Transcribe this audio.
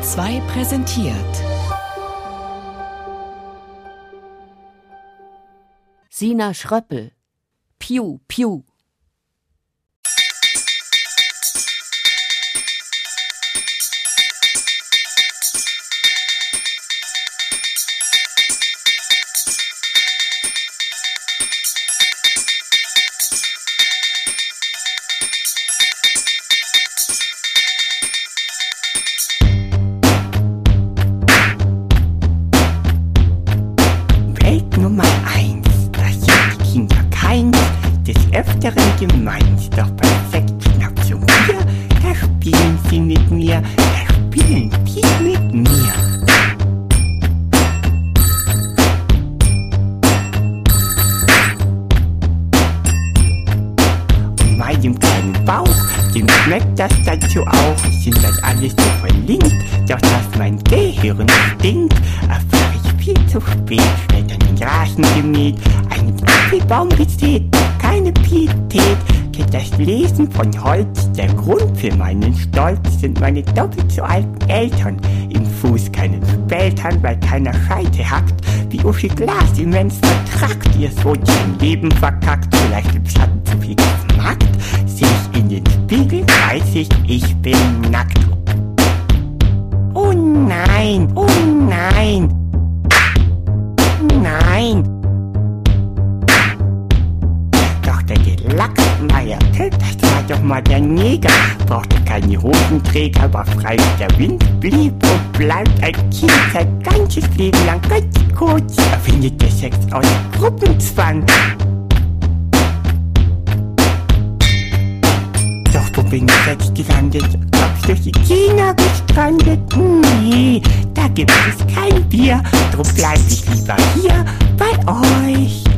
Bayern 2 präsentiert. Sina Schröppel. Piu, piu. Gemeint, doch Sekt, Schnaps und Bier, da spielen sie mit mir, da spielen die mit mir. Und meinem kleinen Bauch, dem schmeckt das dazu auch, sind das alles so verlinkt, doch dass mein Gehirn stinkt, erfahre ich viel zu spät, schnell an den Rasen gemäht, einen Apfelbaum gesät, keine Pietät, kennt das Lesen von Holz, der Grund für meinen Stolz sind meine doppelt so alten Eltern, im Fuß keinen Speltern, weil keiner Scheite hackt, wie Uschi Glas immens vertrackt, ihr Sohn sein Leben verkackt, vielleicht im Schatten zu viel geschmackt, seh ich in den Spiegel, weiß ich, ich bin nackt. Oh nein, oh nein. Gelackmeier, das war doch mal der Neger, brauchte keine Hosenträger, war frei wie der Wind, blieb und bleibt ein Kind sein ganzes Leben lang ganz kurz, erfindet der Sex aus Gruppenzwang. Doch wo bin ich jetzt gelandet? Hab's durch die China gestrandet? Nee, da gibt es kein Bier, drum bleib ich lieber hier bei euch.